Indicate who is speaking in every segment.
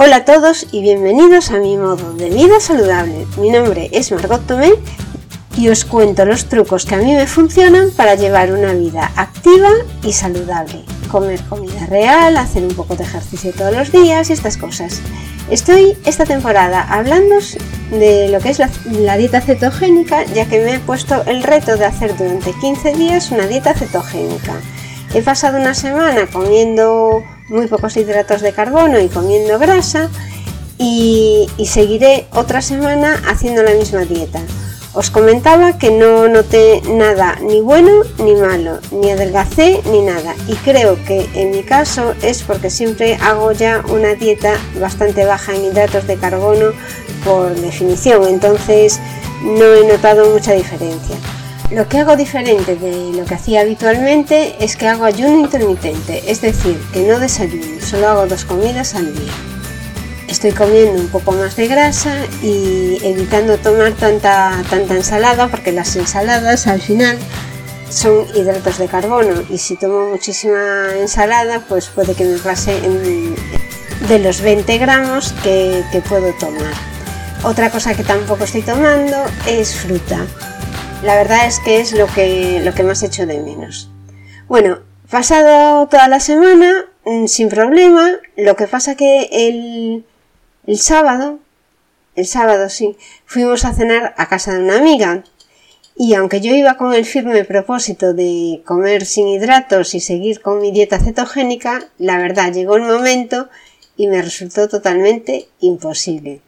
Speaker 1: Hola a todos y bienvenidos a mi modo de vida saludable. Mi nombre es Margot Tomé y os cuento los trucos que a mí me funcionan para llevar una vida activa y saludable. Comer comida real, hacer un poco de ejercicio todos los días y estas cosas. Estoy esta temporada hablando de lo que es la, dieta cetogénica, ya que me he puesto el reto de hacer durante 15 días una dieta cetogénica. He pasado una semana comiendo muy pocos hidratos de carbono y comiendo grasa y, seguiré otra semana haciendo la misma dieta. Os comentaba que no noté nada ni bueno ni malo, ni adelgacé ni nada. Y creo que en mi caso es porque siempre hago ya una dieta bastante baja en hidratos de carbono por definición. Entonces no he notado mucha diferencia. Lo que hago diferente de lo que hacía habitualmente es que hago ayuno intermitente, es decir, que no desayuno, solo hago dos comidas al día. Estoy comiendo un poco más de grasa y evitando tomar tanta, tanta ensalada porque las ensaladas al final son hidratos de carbono y si tomo muchísima ensalada pues puede que me pase de los 20 gramos que, que puedo tomar. Otra cosa que tampoco estoy tomando es fruta la verdad es que es lo que, lo que más hecho de menos. Bueno, pasado toda la semana, mm, sin problema, lo que pasa que el, el sábado, el sábado sí, fuimos a cenar a casa de una amiga y aunque yo iba con el firme propósito de comer sin hidratos y seguir con mi dieta cetogénica, la verdad llegó el momento y me resultó totalmente imposible.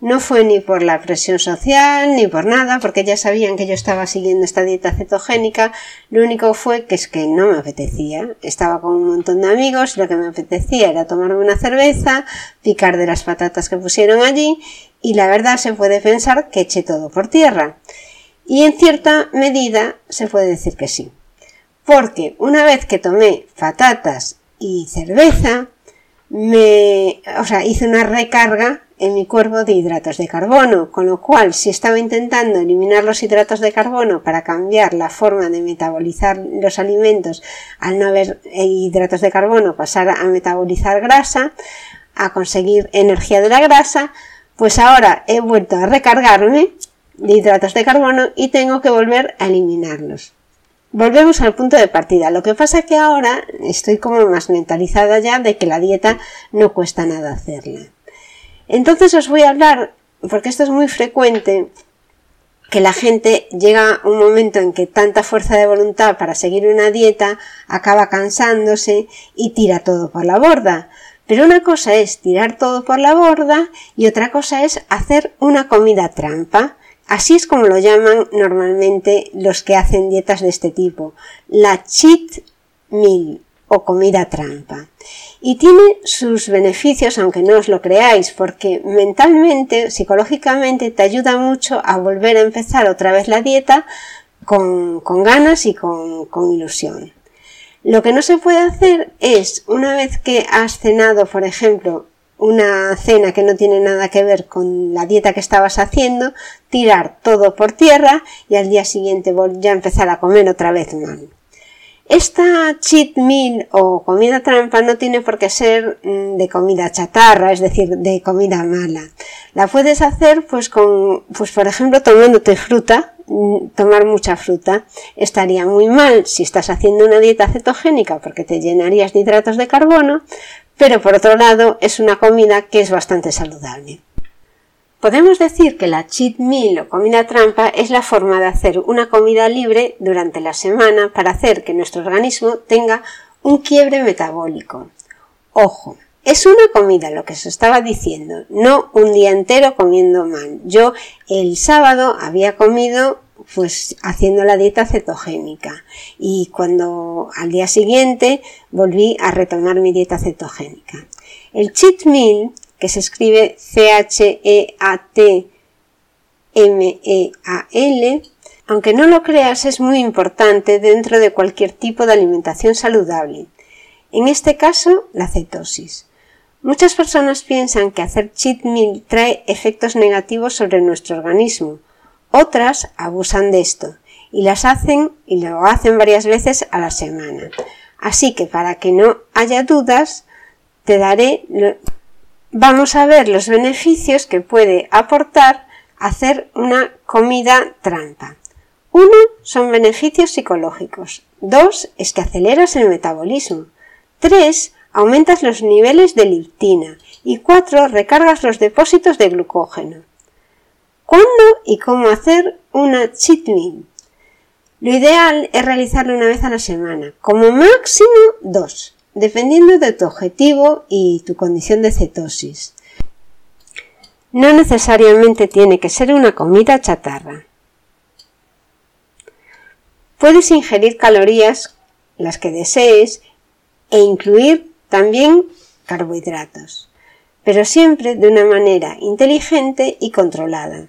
Speaker 1: No fue ni por la presión social ni por nada, porque ya sabían que yo estaba siguiendo esta dieta cetogénica. Lo único fue que es que no me apetecía. Estaba con un montón de amigos lo que me apetecía era tomarme una cerveza, picar de las patatas que pusieron allí y la verdad se puede pensar que eché todo por tierra. Y en cierta medida se puede decir que sí. Porque una vez que tomé patatas y cerveza, me, o sea, hice una recarga en mi cuerpo de hidratos de carbono, con lo cual si estaba intentando eliminar los hidratos de carbono para cambiar la forma de metabolizar los alimentos al no haber eh, hidratos de carbono, pasar a metabolizar grasa, a conseguir energía de la grasa, pues ahora he vuelto a recargarme de hidratos de carbono y tengo que volver a eliminarlos. Volvemos al punto de partida. Lo que pasa es que ahora estoy como más mentalizada ya de que la dieta no cuesta nada hacerla. Entonces os voy a hablar, porque esto es muy frecuente, que la gente llega un momento en que tanta fuerza de voluntad para seguir una dieta acaba cansándose y tira todo por la borda. Pero una cosa es tirar todo por la borda y otra cosa es hacer una comida trampa. Así es como lo llaman normalmente los que hacen dietas de este tipo. La cheat meal o comida trampa. Y tiene sus beneficios, aunque no os lo creáis, porque mentalmente, psicológicamente, te ayuda mucho a volver a empezar otra vez la dieta con, ganas y con, con ilusión. Lo que no se puede hacer es, una vez que has cenado, por ejemplo, una cena que no tiene nada que ver con la dieta que estabas haciendo, tirar todo por tierra y al día siguiente ya empezar a comer otra vez mal. Esta cheat meal o comida trampa no tiene por qué ser mm, de comida chatarra, es decir, de comida mala. La puedes hacer pues con, pues por ejemplo, tomándote fruta, mm, tomar mucha fruta. Estaría muy mal si estás haciendo una dieta cetogénica porque te llenarías de hidratos de carbono, pero por otro lado es una comida que es bastante saludable. Podemos decir que la cheat meal o comida trampa es la forma de hacer una comida libre durante la semana para hacer que nuestro organismo tenga un quiebre metabólico. Ojo, es una comida lo que se estaba diciendo, no un día entero comiendo mal. Yo el sábado había comido pues haciendo la dieta cetogénica y cuando al día siguiente volví a retomar mi dieta cetogénica. El cheat meal que se escribe C-H-E-A-T-M-E-A-L, aunque no lo creas es muy importante dentro de cualquier tipo de alimentación saludable. En este caso, la cetosis. Muchas personas piensan que hacer cheat meal trae efectos negativos sobre nuestro organismo. Otras abusan de esto y las hacen y lo hacen varias veces a la semana. Así que para que no haya dudas, te daré vamos a ver los beneficios que puede aportar hacer una comida trampa. Uno son beneficios psicológicos. Dos es que aceleras el metabolismo. Tres, aumentas los niveles de liptina. Y cuatro, recargas los depósitos de glucógeno. ¿Cuándo y cómo hacer una cheat meal? Lo ideal es realizarlo una vez a la semana, como máximo dos, dependiendo de tu objetivo y tu condición de cetosis. No necesariamente tiene que ser una comida chatarra. Puedes ingerir calorías, las que desees, e incluir también carbohidratos, pero siempre de una manera inteligente y controlada.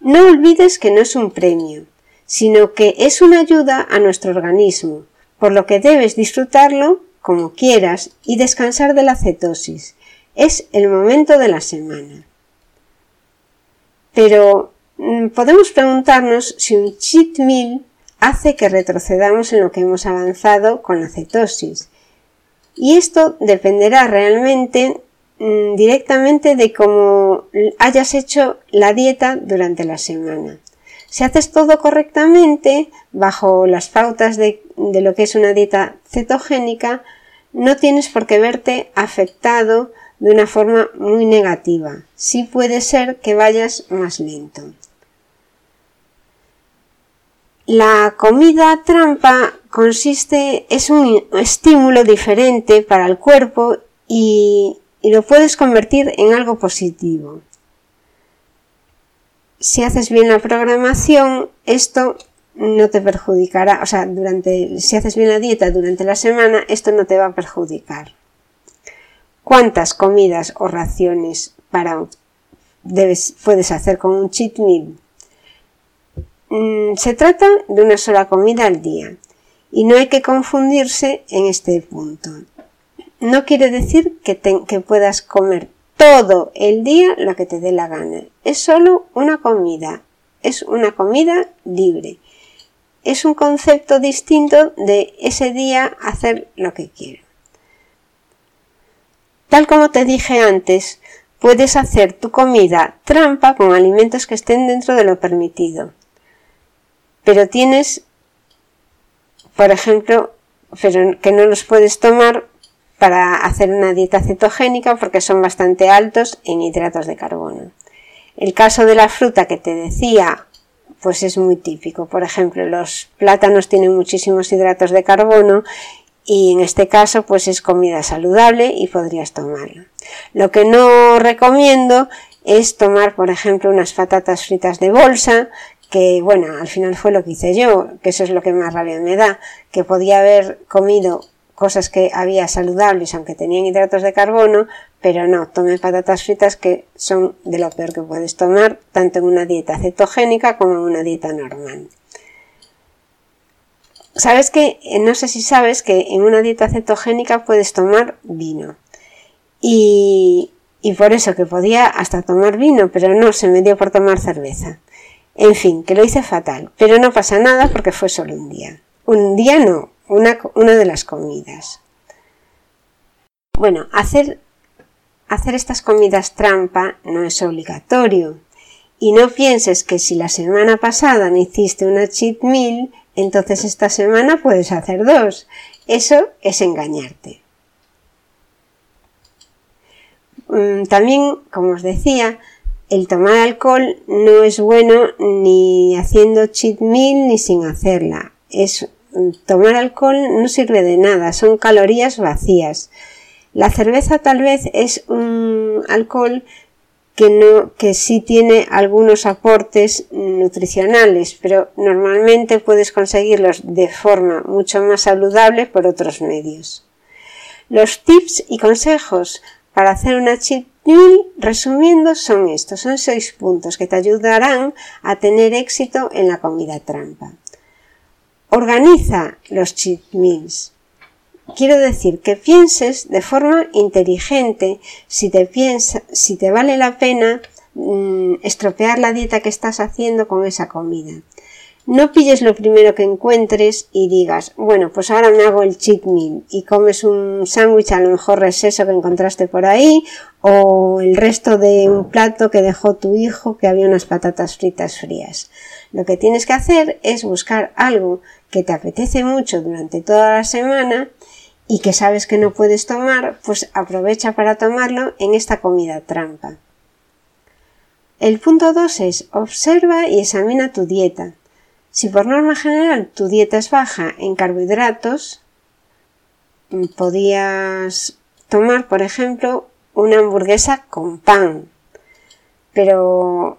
Speaker 1: No olvides que no es un premio, sino que es una ayuda a nuestro organismo, por lo que debes disfrutarlo como quieras y descansar de la cetosis. Es el momento de la semana. Pero mm, podemos preguntarnos si un cheat meal hace que retrocedamos en lo que hemos avanzado con la cetosis. Y esto dependerá realmente mm, directamente de cómo hayas hecho la dieta durante la semana. Si haces todo correctamente, bajo las pautas de, de lo que es una dieta cetogénica, no tienes por qué verte afectado de una forma muy negativa. Sí puede ser que vayas más lento. La comida trampa consiste, es un estímulo diferente para el cuerpo y, y lo puedes convertir en algo positivo. Si haces bien la programación, esto no te perjudicará, o sea, durante, si haces bien la dieta durante la semana, esto no te va a perjudicar cuántas comidas o raciones para debes, puedes hacer con un cheat meal. Mm, se trata de una sola comida al día y no hay que confundirse en este punto. No quiere decir que, que puedas comer todo el día lo que te dé la gana. Es solo una comida. Es una comida libre. Es un concepto distinto de ese día hacer lo que quiero. Tal como te dije antes, puedes hacer tu comida trampa con alimentos que estén dentro de lo permitido. Pero tienes, por ejemplo, pero que no los puedes tomar para hacer una dieta cetogénica porque son bastante altos en hidratos de carbono. El caso de la fruta que te decía, pues es muy típico. Por ejemplo, los plátanos tienen muchísimos hidratos de carbono y en este caso pues es comida saludable y podrías tomarlo. Lo que no recomiendo es tomar por ejemplo unas patatas fritas de bolsa que bueno, al final fue lo que hice yo, que eso es lo que más rabia me da, que podía haber comido cosas que había saludables aunque tenían hidratos de carbono, pero no, tomé patatas fritas que son de lo peor que puedes tomar, tanto en una dieta cetogénica como en una dieta normal. Sabes que, eh, no sé si sabes que en una dieta cetogénica puedes tomar vino. Y, y por eso que podía hasta tomar vino, pero no, se me dio por tomar cerveza. En fin, que lo hice fatal, pero no pasa nada porque fue solo un día. Un día no, una, una de las comidas. Bueno, hacer, hacer estas comidas trampa no es obligatorio. Y no pienses que si la semana pasada me hiciste una cheat meal, entonces esta semana puedes hacer dos. Eso es engañarte. Mm, también, como os decía, el tomar alcohol no es bueno ni haciendo cheat meal ni sin hacerla. Es, tomar alcohol no sirve de nada, son calorías vacías. La cerveza tal vez es un alcohol que, sí tiene algunos aportes nutricionales, pero normalmente puedes conseguirlos de forma mucho más saludable por otros medios. Los tips y consejos para hacer una cheat meal, resumiendo, son estos. Son seis puntos que te ayudarán a tener éxito en la comida trampa. Organiza los cheat meals. Quiero decir que pienses de forma inteligente si te, piensa, si te vale la pena mm, estropear la dieta que estás haciendo con esa comida. No pilles lo primero que encuentres y digas, bueno, pues ahora me hago el cheat meal y comes un sándwich, a lo mejor es eso que encontraste por ahí, o el resto de un plato que dejó tu hijo que había unas patatas fritas frías. Lo que tienes que hacer es buscar algo que te apetece mucho durante toda la semana y que sabes que no puedes tomar, pues aprovecha para tomarlo en esta comida trampa. El punto 2 es observa y examina tu dieta. Si por norma general tu dieta es baja en carbohidratos, podías tomar, por ejemplo, una hamburguesa con pan. Pero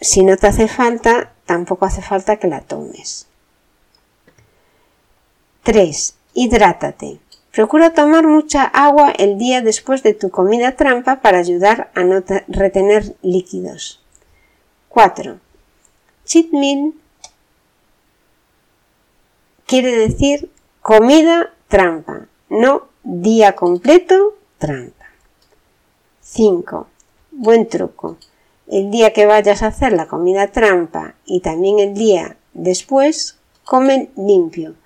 Speaker 1: si no te hace falta, tampoco hace falta que la tomes. 3. Hidrátate. Procura tomar mucha agua el día después de tu comida trampa para ayudar a no retener líquidos. 4. Cheat meal quiere decir comida trampa, no día completo trampa. 5. Buen truco. El día que vayas a hacer la comida trampa y también el día después, come limpio.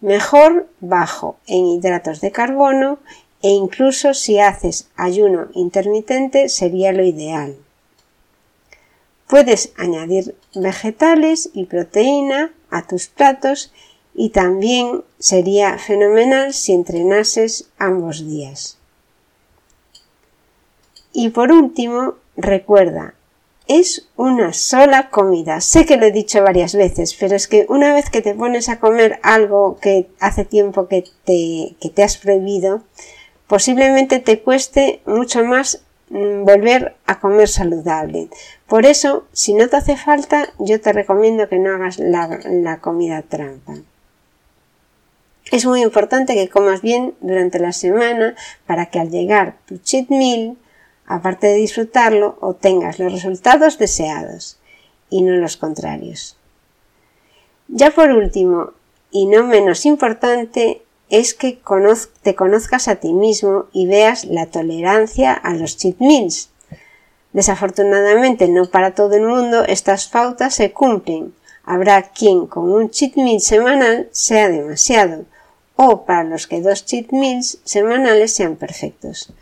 Speaker 1: Mejor bajo en hidratos de carbono e incluso si haces ayuno intermitente sería lo ideal. Puedes añadir vegetales y proteína a tus platos y también sería fenomenal si entrenases ambos días. Y por último, recuerda, es una sola comida. Sé que lo he dicho varias veces, pero es que una vez que te pones a comer algo que hace tiempo que te, que te has prohibido, posiblemente te cueste mucho más mm, volver a comer saludable. Por eso, si no te hace falta, yo te recomiendo que no hagas la, la comida trampa. Es muy importante que comas bien durante la semana para que al llegar tu cheat meal, aparte de disfrutarlo, obtengas los resultados deseados y no los contrarios. Ya por último, y no menos importante, es que te conozcas a ti mismo y veas la tolerancia a los cheat meals. Desafortunadamente no para todo el mundo estas pautas se cumplen. Habrá quien con un cheat meal semanal sea demasiado, o para los que dos cheat meals semanales sean perfectos.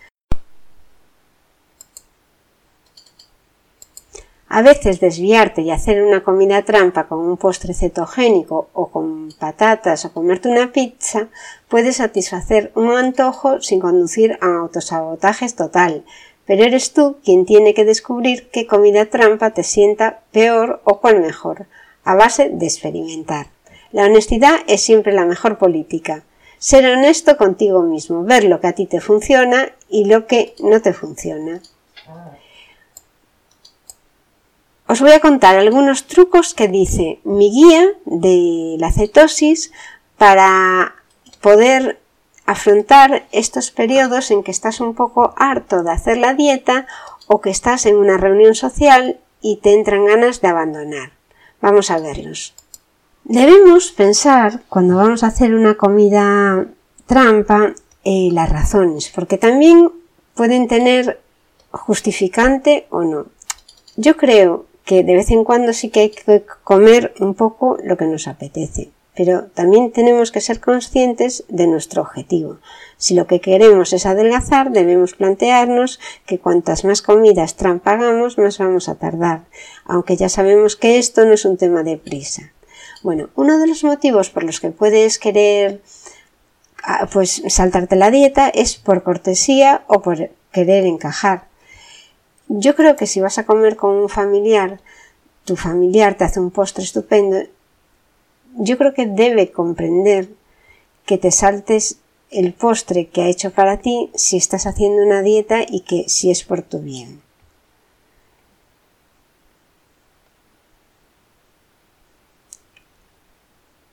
Speaker 1: A veces desviarte y hacer una comida trampa con un postre cetogénico o con patatas o comerte una pizza puede satisfacer un antojo sin conducir a autosabotajes total, pero eres tú quien tiene que descubrir qué comida trampa te sienta peor o cuál mejor, a base de experimentar. La honestidad es siempre la mejor política. Ser honesto contigo mismo, ver lo que a ti te funciona y lo que no te funciona. Os voy a contar algunos trucos que dice mi guía de la cetosis para poder afrontar estos periodos en que estás un poco harto de hacer la dieta o que estás en una reunión social y te entran ganas de abandonar. Vamos a verlos. Debemos pensar, cuando vamos a hacer una comida trampa, eh, las razones, porque también pueden tener justificante o no. Yo creo que de vez en cuando sí que hay que comer un poco lo que nos apetece, pero también tenemos que ser conscientes de nuestro objetivo. Si lo que queremos es adelgazar, debemos plantearnos que cuantas más comidas trampa hagamos, más vamos a tardar, aunque ya sabemos que esto no es un tema de prisa. Bueno, uno de los motivos por los que puedes querer ah, pues saltarte la dieta es por cortesía o por querer encajar. Yo creo que si vas a comer con un familiar, tu familiar te hace un postre estupendo, yo creo que debe comprender que te saltes el postre que ha hecho para ti si estás haciendo una dieta y que si es por tu bien.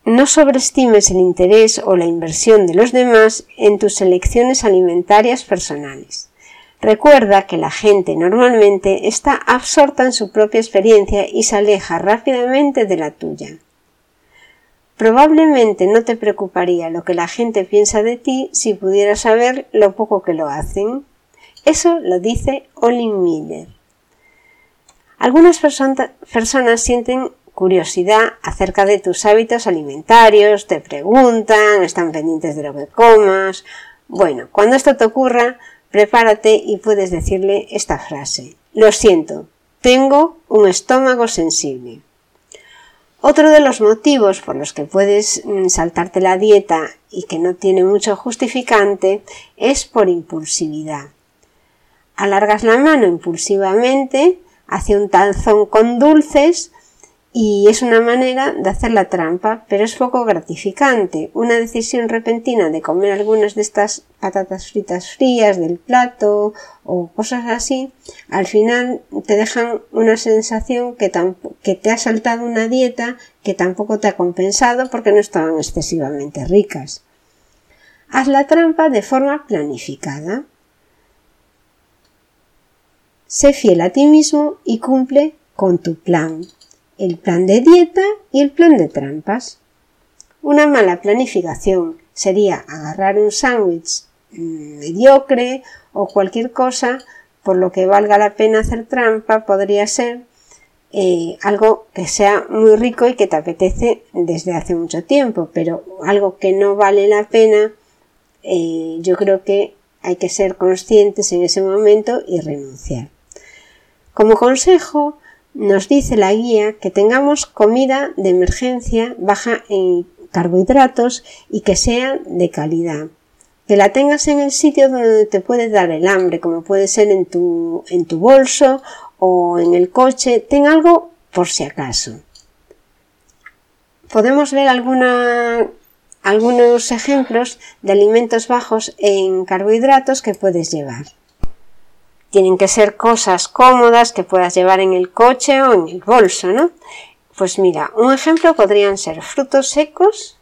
Speaker 1: No sobreestimes el interés o la inversión de los demás en tus elecciones alimentarias personales. Recuerda que la gente normalmente está absorta en su propia experiencia y se aleja rápidamente de la tuya. Probablemente no te preocuparía lo que la gente piensa de ti si pudieras saber lo poco que lo hacen. Eso lo dice Olin Miller. Algunas personas sienten curiosidad acerca de tus hábitos alimentarios, te preguntan, están pendientes de lo que comas. Bueno, cuando esto te ocurra, prepárate y puedes decirle esta frase. Lo siento, tengo un estómago sensible. Otro de los motivos por los que puedes mm, saltarte la dieta y que no tiene mucho justificante es por impulsividad. Alargas la mano impulsivamente hacia un tazón con dulces y es una manera de hacer la trampa, pero es poco gratificante. Una decisión repentina de comer algunas de estas patatas fritas frías del plato o cosas así, al final te dejan una sensación que, que te ha saltado una dieta que tampoco te ha compensado porque no estaban excesivamente ricas. Haz la trampa de forma planificada. Sé fiel a ti mismo y cumple con tu plan el plan de dieta y el plan de trampas. Una mala planificación sería agarrar un sándwich mm, mediocre o cualquier cosa por lo que valga la pena hacer trampa podría ser eh, algo que sea muy rico y que te apetece desde hace mucho tiempo, pero algo que no vale la pena, eh, yo creo que hay que ser conscientes en ese momento y renunciar. Como consejo, nos dice la guía que tengamos comida de emergencia baja en carbohidratos y que sea de calidad. Que la tengas en el sitio donde te puede dar el hambre, como puede ser en tu, en tu bolso o en el coche. Ten algo por si acaso. Podemos ver alguna, algunos ejemplos de alimentos bajos en carbohidratos que puedes llevar. Tienen que ser cosas cómodas que puedas llevar en el coche o en el bolso, ¿no? Pues mira, un ejemplo podrían ser frutos secos,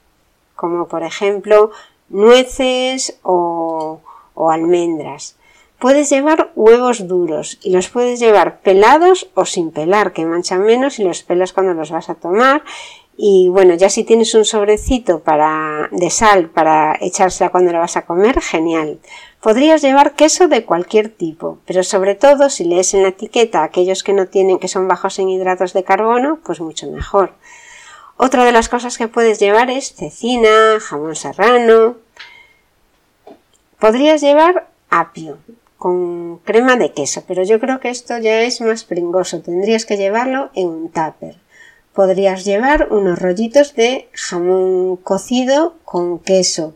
Speaker 1: como por ejemplo nueces o, almendras. Puedes llevar huevos duros y los puedes llevar pelados o sin pelar, que manchan menos y los pelas cuando los vas a tomar. Y bueno, ya si tienes un sobrecito para, de sal para echársela cuando la vas a comer, genial. Podrías llevar queso de cualquier tipo, pero sobre todo si lees en la etiqueta aquellos que no tienen, que son bajos en hidratos de carbono, pues mucho mejor. Otra de las cosas que puedes llevar es cecina, jamón serrano. Podrías llevar apio con crema de queso, pero yo creo que esto ya es más pringoso. Tendrías que llevarlo en un tupper. Podrías llevar unos rollitos de jamón cocido con queso.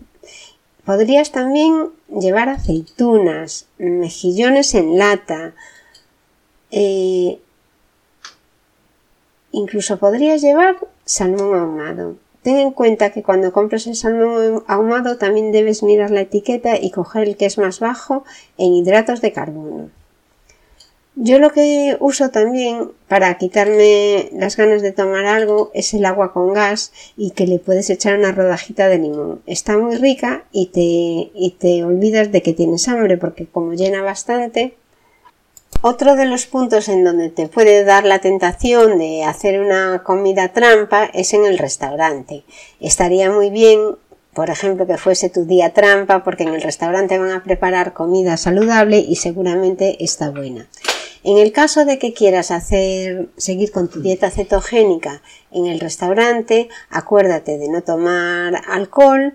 Speaker 1: Podrías también llevar aceitunas, mejillones en lata, eh, incluso podrías llevar salmón ahumado. Ten en cuenta que cuando compres el salmón ahumado también debes mirar la etiqueta y coger el que es más bajo en hidratos de carbono. Yo lo que uso también para quitarme las ganas de tomar algo es el agua con gas y que le puedes echar una rodajita de limón. Está muy rica y te, y te olvidas de que tienes hambre porque como llena bastante. Otro de los puntos en donde te puede dar la tentación de hacer una comida trampa es en el restaurante. Estaría muy bien por ejemplo, que fuese tu día trampa, porque en el restaurante van a preparar comida saludable y seguramente está buena. En el caso de que quieras hacer, seguir con tu dieta cetogénica en el restaurante, acuérdate de no tomar alcohol,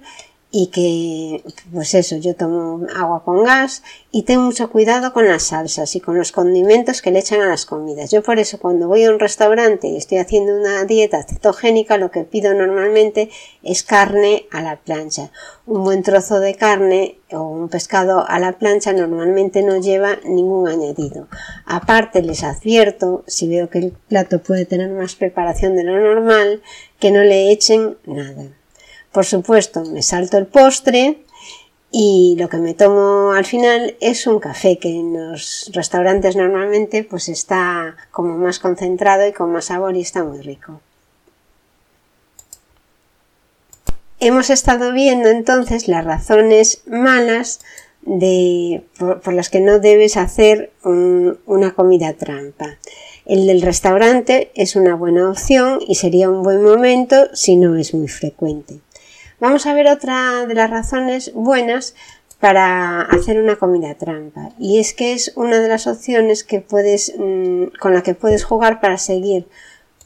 Speaker 1: y que, pues eso, yo tomo agua con gas y tengo mucho cuidado con las salsas y con los condimentos que le echan a las comidas. Yo por eso cuando voy a un restaurante y estoy haciendo una dieta cetogénica, lo que pido normalmente es carne a la plancha. Un buen trozo de carne o un pescado a la plancha normalmente no lleva ningún añadido. Aparte les advierto, si veo que el plato puede tener más preparación de lo normal, que no le echen nada. Por supuesto, me salto el postre y lo que me tomo al final es un café que en los restaurantes normalmente pues está como más concentrado y con más sabor y está muy rico. Hemos estado viendo entonces las razones malas de, por, las que no debes hacer una comida trampa. El del restaurante es una buena opción y sería un buen momento si no es muy frecuente. Vamos a ver otra de las razones buenas para hacer una comida trampa y es que es una de las opciones que puedes mm, con la que puedes jugar para seguir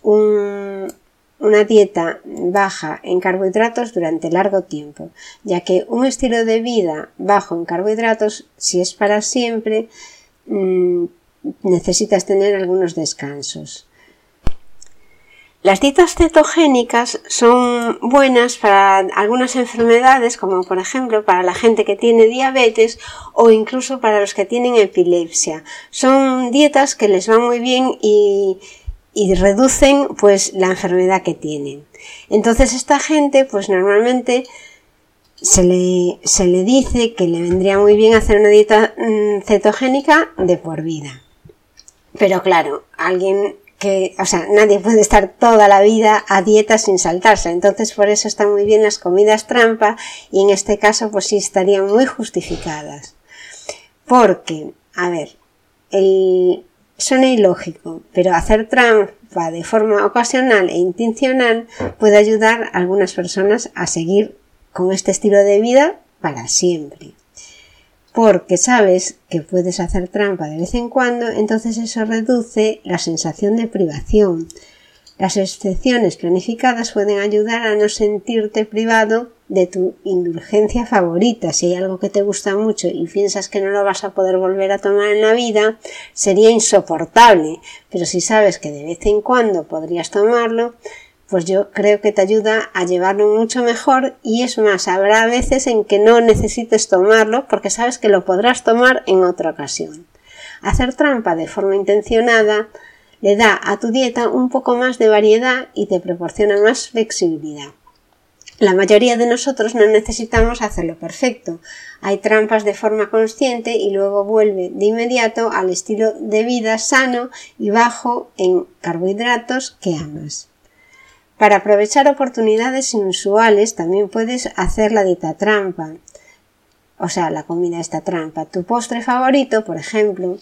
Speaker 1: una dieta baja en carbohidratos durante largo tiempo, ya que un estilo de vida bajo en carbohidratos, si es para siempre, mm, necesitas tener algunos descansos. Las dietas cetogénicas son buenas para algunas enfermedades, como por ejemplo para la gente que tiene diabetes o incluso para los que tienen epilepsia. Son dietas que les van muy bien y, reducen pues la enfermedad que tienen. Entonces esta gente pues normalmente se le, se le dice que le vendría muy bien hacer una dieta mm, cetogénica de por vida. Pero claro, alguien que, o sea, nadie puede estar toda la vida a dieta sin saltarse. Entonces, por eso están muy bien las comidas trampa y en este caso, pues sí estarían muy justificadas. Porque, a ver, el, suena ilógico, pero hacer trampa de forma ocasional e intencional puede ayudar a algunas personas a seguir con este estilo de vida para siempre porque sabes que puedes hacer trampa de vez en cuando, entonces eso reduce la sensación de privación. Las excepciones planificadas pueden ayudar a no sentirte privado de tu indulgencia favorita. Si hay algo que te gusta mucho y piensas que no lo vas a poder volver a tomar en la vida, sería insoportable. Pero si sabes que de vez en cuando podrías tomarlo, pues yo creo que te ayuda a llevarlo mucho mejor y es más, habrá veces en que no necesites tomarlo porque sabes que lo podrás tomar en otra ocasión. Hacer trampa de forma intencionada le da a tu dieta un poco más de variedad y te proporciona más flexibilidad. La mayoría de nosotros no necesitamos hacerlo perfecto. Hay trampas de forma consciente y luego vuelve de inmediato al estilo de vida sano y bajo en carbohidratos que amas. Para aprovechar oportunidades inusuales también puedes hacer la dieta trampa. O sea, la comida esta trampa. Tu postre favorito, por ejemplo,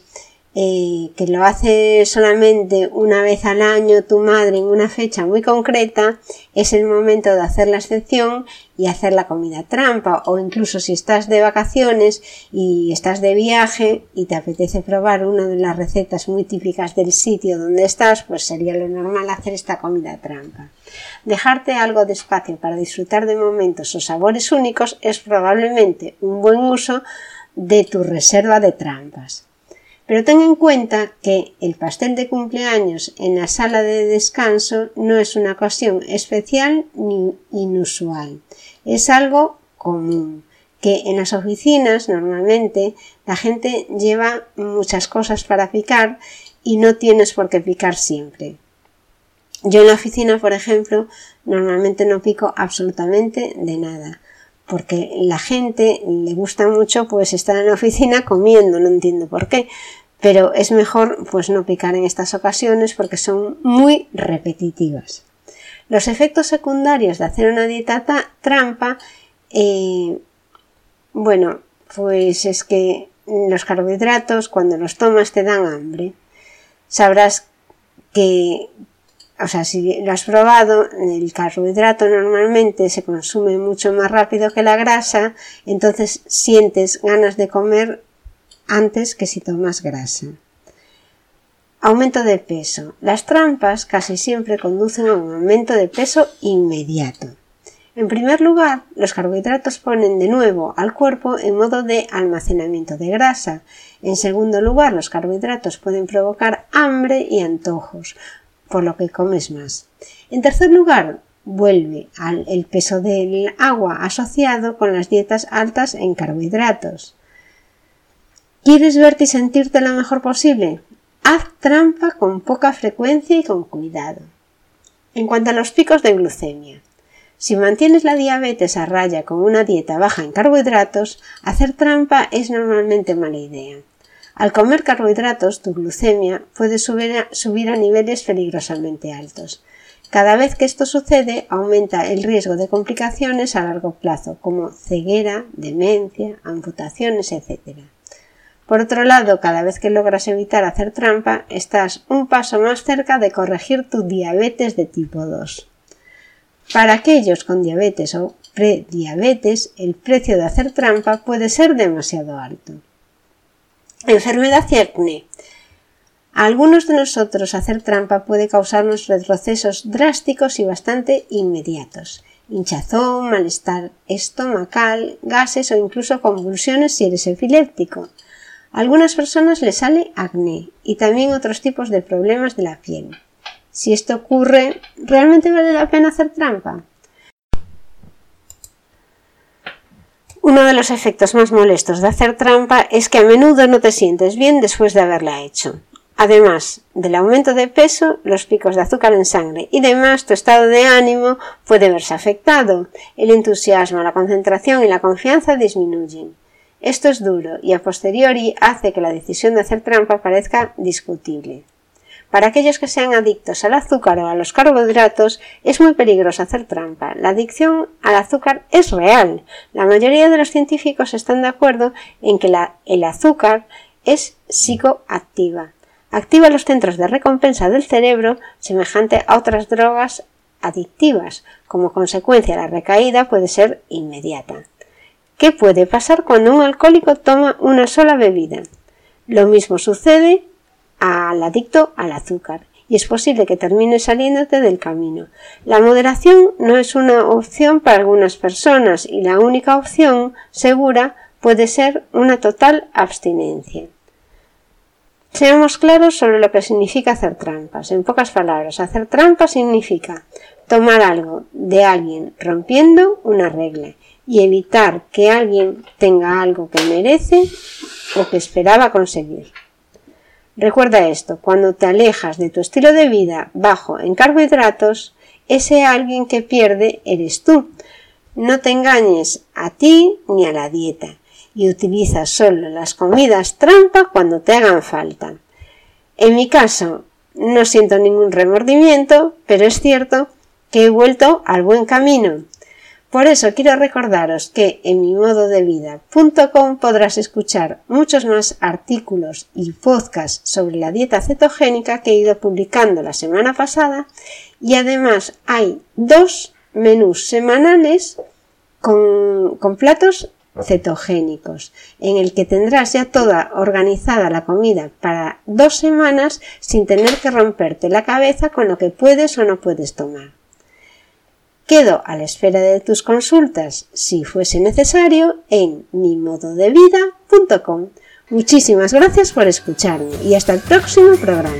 Speaker 1: que lo hace solamente una vez al año tu madre en una fecha muy concreta, es el momento de hacer la excepción y hacer la comida trampa. O incluso si estás de vacaciones y estás de viaje y te apetece probar una de las recetas muy típicas del sitio donde estás, pues sería lo normal hacer esta comida trampa. Dejarte algo de espacio para disfrutar de momentos o sabores únicos es probablemente un buen uso de tu reserva de trampas. Pero ten en cuenta que el pastel de cumpleaños en la sala de descanso no es una ocasión especial ni inusual. Es algo común que en las oficinas normalmente la gente lleva muchas cosas para picar y no tienes por qué picar siempre. Yo en la oficina, por ejemplo, normalmente no pico absolutamente de nada porque la gente le gusta mucho pues estar en la oficina comiendo, no entiendo por qué, pero es mejor pues no picar en estas ocasiones porque son muy repetitivas. Los efectos secundarios de hacer una dieta trampa, eh, bueno, pues es que los carbohidratos cuando los tomas te dan hambre. Sabrás que, o sea, si lo has probado, el carbohidrato normalmente se consume mucho más rápido que la grasa, entonces sientes ganas de comer antes que si tomas grasa. Aumento de peso. Las trampas casi siempre conducen a un aumento de peso inmediato. En primer lugar, los carbohidratos ponen de nuevo al cuerpo en modo de almacenamiento de grasa. En segundo lugar, los carbohidratos pueden provocar hambre y antojos, por lo que comes más. En tercer lugar, vuelve al el peso del agua asociado con las dietas altas en carbohidratos. ¿Quieres verte y sentirte lo mejor posible? Haz trampa con poca frecuencia y con cuidado. En cuanto a los picos de glucemia, si mantienes la diabetes a raya con una dieta baja en carbohidratos, hacer trampa es normalmente mala idea. Al comer carbohidratos, tu glucemia puede subir a, subir a niveles peligrosamente altos. Cada vez que esto sucede, aumenta el riesgo de complicaciones a largo plazo, como ceguera, demencia, amputaciones, etc. Por otro lado, cada vez que logras evitar hacer trampa, estás un paso más cerca de corregir tu diabetes de tipo 2. Para aquellos con diabetes o prediabetes, el precio de hacer trampa puede ser demasiado alto. Enfermedad y. A algunos de nosotros hacer trampa puede causarnos retrocesos drásticos y bastante inmediatos. Hinchazón, malestar estomacal, gases o incluso convulsiones si eres epiléptico. A algunas personas les sale acné y también otros tipos de problemas de la piel. Si esto ocurre, ¿realmente vale la pena hacer trampa? Uno de los efectos más molestos de hacer trampa es que a menudo no te sientes bien después de haberla hecho. Además del aumento de peso, los picos de azúcar en sangre y demás, tu estado de ánimo puede verse afectado. El entusiasmo, la concentración y la confianza disminuyen. Esto es duro y a posteriori hace que la decisión de hacer trampa parezca discutible. Para aquellos que sean adictos al azúcar o a los carbohidratos, es muy peligroso hacer trampa. La adicción al azúcar es real. La mayoría de los científicos están de acuerdo en que el azúcar es psicoactiva. Activa los centros de recompensa del cerebro semejante a otras drogas adictivas. Como consecuencia, la recaída puede ser inmediata. ¿Qué puede pasar cuando un alcohólico toma una sola bebida? Lo mismo sucede al adicto al azúcar y es posible que termine saliéndote del camino. La moderación no es una opción para algunas personas y la única opción segura puede ser una total abstinencia. Seamos claros sobre lo que significa hacer trampas. En pocas palabras, hacer trampas significa tomar algo de alguien rompiendo una regla y evitar que alguien tenga algo que merece o que esperaba conseguir. Recuerda esto, cuando te alejas de tu estilo de vida bajo en carbohidratos, ese alguien que pierde eres tú. No te engañes a ti ni a la dieta y utiliza solo las comidas trampa cuando te hagan falta. En mi caso, no siento ningún remordimiento, pero es cierto que he vuelto al buen camino por eso quiero recordaros que en mi modo de podrás escuchar muchos más artículos y podcasts sobre la dieta cetogénica que he ido publicando la semana pasada y además hay dos menús semanales con, con platos cetogénicos, en el que tendrás ya toda organizada la comida para dos semanas sin tener que romperte la cabeza con lo que puedes o no puedes tomar. Quedo a la espera de tus consultas, si fuese necesario, en mimododevida.com. Muchísimas gracias por escucharme y hasta el próximo programa.